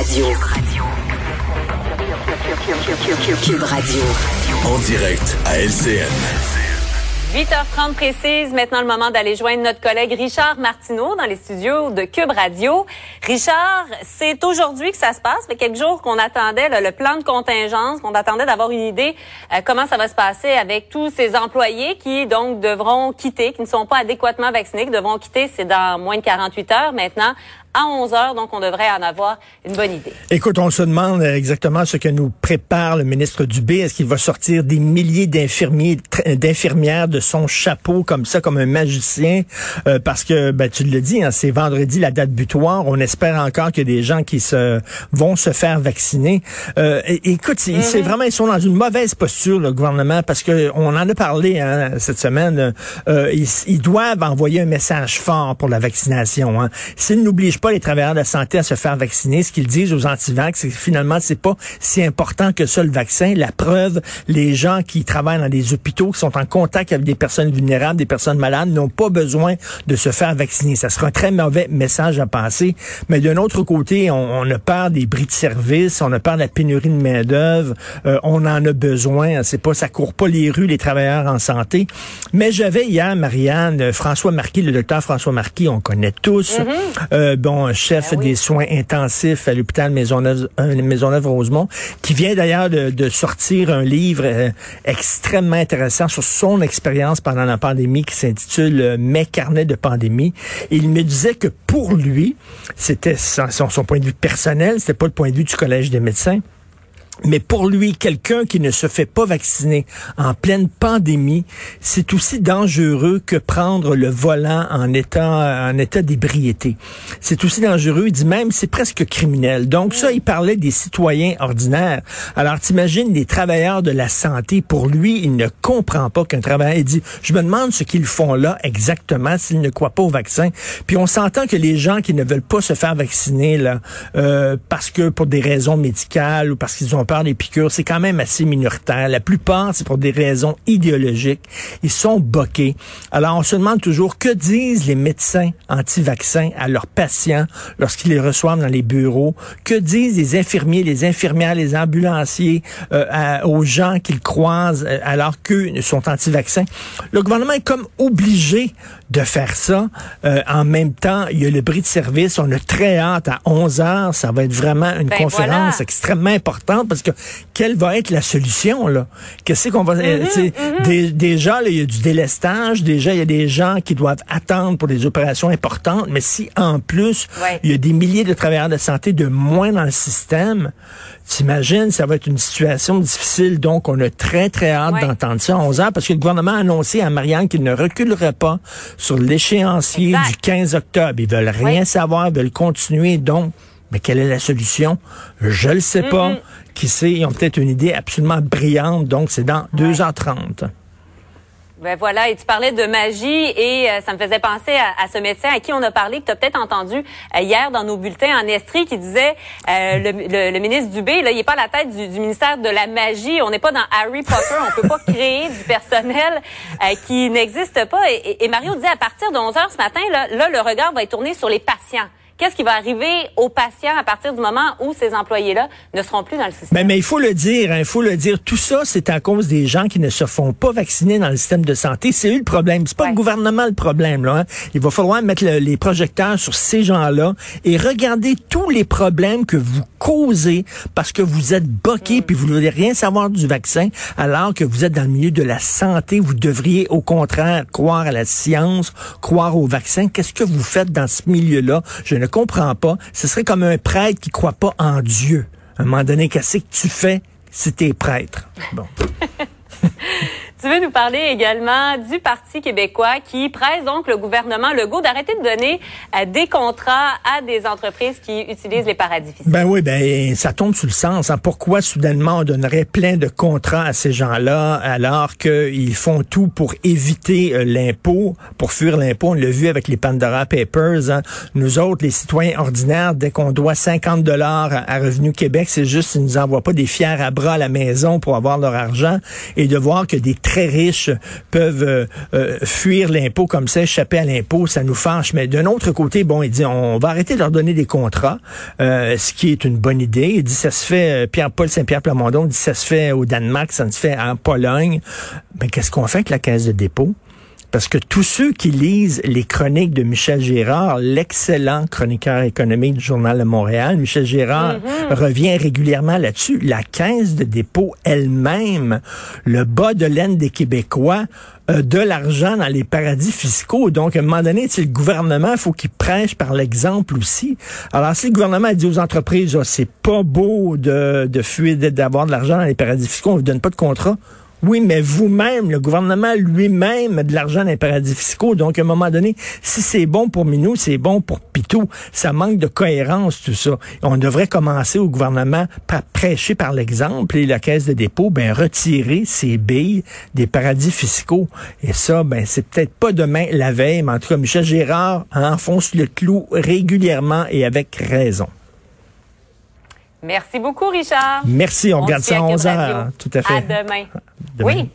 Radio. Cube Radio. En direct à LCN. 8h30 précise, maintenant le moment d'aller joindre notre collègue Richard Martineau dans les studios de Cube Radio. Richard, c'est aujourd'hui que ça se passe, mais quelques jours qu'on attendait le plan de contingence, qu'on attendait d'avoir une idée euh, comment ça va se passer avec tous ces employés qui donc devront quitter, qui ne sont pas adéquatement vaccinés, qui devront quitter, c'est dans moins de 48 heures maintenant à 11 heures, donc on devrait en avoir une bonne idée. Écoute, on se demande exactement ce que nous prépare le ministre Dubé. Est-ce qu'il va sortir des milliers d'infirmiers, d'infirmières de son chapeau comme ça, comme un magicien? Euh, parce que, ben, tu le dis, hein, c'est vendredi la date butoir. On espère encore a des gens qui se vont se faire vacciner. Euh, écoute, c'est mm-hmm. vraiment, ils sont dans une mauvaise posture, le gouvernement, parce que on en a parlé hein, cette semaine. Euh, ils, doivent envoyer un message fort pour la vaccination. Hein. S'ils pas les travailleurs de la santé à se faire vacciner. Ce qu'ils disent aux antivax, c'est que finalement, c'est pas si important que ça le vaccin. La preuve, les gens qui travaillent dans des hôpitaux, qui sont en contact avec des personnes vulnérables, des personnes malades, n'ont pas besoin de se faire vacciner. Ça sera un très mauvais message à passer. Mais d'un autre côté, on, on, a peur des bris de service, on a peur de la pénurie de main d'œuvre, euh, on en a besoin. C'est pas, ça court pas les rues, les travailleurs en santé. Mais j'avais hier, Marianne, François Marquis, le docteur François Marquis, on connaît tous. Mm-hmm. euh, chef ben des soins intensifs à l'hôpital Maisonneuve, euh, Maisonneuve-Rosemont, qui vient d'ailleurs de, sortir un livre euh, extrêmement intéressant sur son expérience pendant la pandémie qui s'intitule euh, Mes carnets de pandémie. il me disait que pour lui, c'était son, son point de vue personnel, c'était pas le point de vue du Collège des médecins. Mais pour lui, quelqu'un qui ne se fait pas vacciner en pleine pandémie, c'est aussi dangereux que prendre le volant en état en état d'ébriété. C'est aussi dangereux. Il dit même c'est presque criminel. Donc ça, il parlait des citoyens ordinaires. Alors t'imagines les travailleurs de la santé. Pour lui, il ne comprend pas qu'un travailleur. Il dit je me demande ce qu'ils font là exactement s'ils ne croient pas au vaccin. Puis on s'entend que les gens qui ne veulent pas se faire vacciner là euh, parce que pour des raisons médicales ou parce qu'ils ont peur des piqûres, c'est quand même assez minoritaire. La plupart, c'est pour des raisons idéologiques. Ils sont boqués. Alors, on se demande toujours que disent les médecins anti-vaccins à leurs patients lorsqu'ils les reçoivent dans les bureaux? Que disent les infirmiers, les infirmières, les ambulanciers euh, aux gens qu'ils croisent euh, alors qu'eux sont anti-vaccins? Le gouvernement est comme obligé de faire ça. Euh, en même temps, il y a le bris de service. On a très hâte à 11 heures. Ça va être vraiment une ben, conférence extrêmement importante parce que quelle va être la solution là? Qu'est-ce qu'on va mm Déjà, il y a du délestage. Déjà, il y a des gens qui doivent attendre pour des opérations importantes. Mais si en plus il y a des milliers de travailleurs de santé de moins dans le système, t'imagines, ça va être une situation difficile. Donc, on a très très hâte d'entendre ça à 11 heures parce que le gouvernement a annoncé à Marianne qu'il ne reculerait pas sur l'échéancier du 15 octobre. Ils veulent rien savoir, ils veulent continuer. Donc, mais quelle est la solution? Je le sais pas. Qui sait? Ils ont peut-être une idée absolument brillante. Donc, c'est dans 2h30. Ben voilà, et tu parlais de magie et euh, ça me faisait penser à, ce médecin à qui on a parlé, que tu as peut-être entendu euh, hier dans nos bulletins en Estrie, qui disait euh, le, ministre Dubé, là, il est pas à la tête du, ministère de la magie. On n'est pas dans Harry Potter. On peut pas créer du personnel qui n'existe pas. Et, et, Mario dit à partir de 11 heures ce matin, là, là, le regard va être tourné sur les patients. Qu'est-ce qui va arriver aux patients à partir du moment où ces employés-là ne seront plus dans le système? Mais, mais il faut le dire, hein, il faut le dire. Tout ça, c'est à cause des gens qui ne se font pas vacciner dans le système de santé. C'est eux le problème. C'est pas le gouvernement le problème. Là, hein. Il va falloir mettre les projecteurs sur ces gens-là et regarder tous les problèmes que vous causez parce que vous êtes boqué mm. puis vous ne voulez rien savoir du vaccin alors que vous êtes dans le milieu de la santé. Vous devriez au contraire croire à la science, croire au vaccin. Qu'est-ce que vous faites dans ce milieu-là? Je ne comprends pas. Ce serait comme un prêtre qui croit pas en Dieu. À un moment donné, qu'est-ce que tu fais si t'es prêtre? Bon. Tu veux nous parler également du Parti québécois qui presse donc le gouvernement Legault d'arrêter de donner euh, des contrats à des entreprises qui utilisent les paradis fiscaux. Ben oui, ben ça tombe sous le sens. Hein. Pourquoi soudainement on donnerait plein de contrats à ces gens-là alors qu'ils font tout pour éviter euh, l'impôt, pour fuir l'impôt? On l'a vu avec les Pandora Papers. Hein. Nous autres, les citoyens ordinaires, dès qu'on doit 50 dollars à Revenu Québec, c'est juste qu'ils nous envoient pas des fiers à bras à la maison pour avoir leur argent et de voir que des très riches peuvent euh, euh, fuir l'impôt comme ça, échapper à l'impôt, ça nous fâche. Mais d'un autre côté, bon, il dit on va arrêter de leur donner des contrats, ce qui est une bonne idée. Il dit ça se fait, Pierre-Paul Saint-Pierre Plamondon dit ça se fait au Danemark, ça se fait en Pologne. Mais qu'est-ce qu'on fait avec la caisse de dépôt? Parce que tous ceux qui lisent les chroniques de Michel Gérard, l'excellent chroniqueur économique du Journal de Montréal, Michel Gérard mm-hmm. revient régulièrement là-dessus. La caisse de dépôt elle-même, le bas de laine des Québécois, de l'argent dans les paradis fiscaux. Donc, à un moment donné, le gouvernement, faut qu'il prêche par l'exemple aussi. Alors, si le gouvernement dit aux entreprises, oh, c'est pas beau de, de fuir, d'avoir de l'argent dans les paradis fiscaux, on vous donne pas de contrat, oui, mais vous-même, le gouvernement lui-même a de l'argent dans les paradis fiscaux. Donc, à un moment donné, si c'est bon pour Minou, c'est bon pour Pitou. Ça manque de cohérence, tout ça. On devrait commencer au gouvernement par prêcher par l'exemple et la caisse de dépôt, ben, retirer ses billes des paradis fiscaux. Et ça, ben, c'est peut-être pas demain la veille, mais en tout cas, Michel Gérard enfonce le clou régulièrement et avec raison. Merci beaucoup, Richard. Merci. On, regarde ça à 11 heures. Tout à fait. À demain. Oui.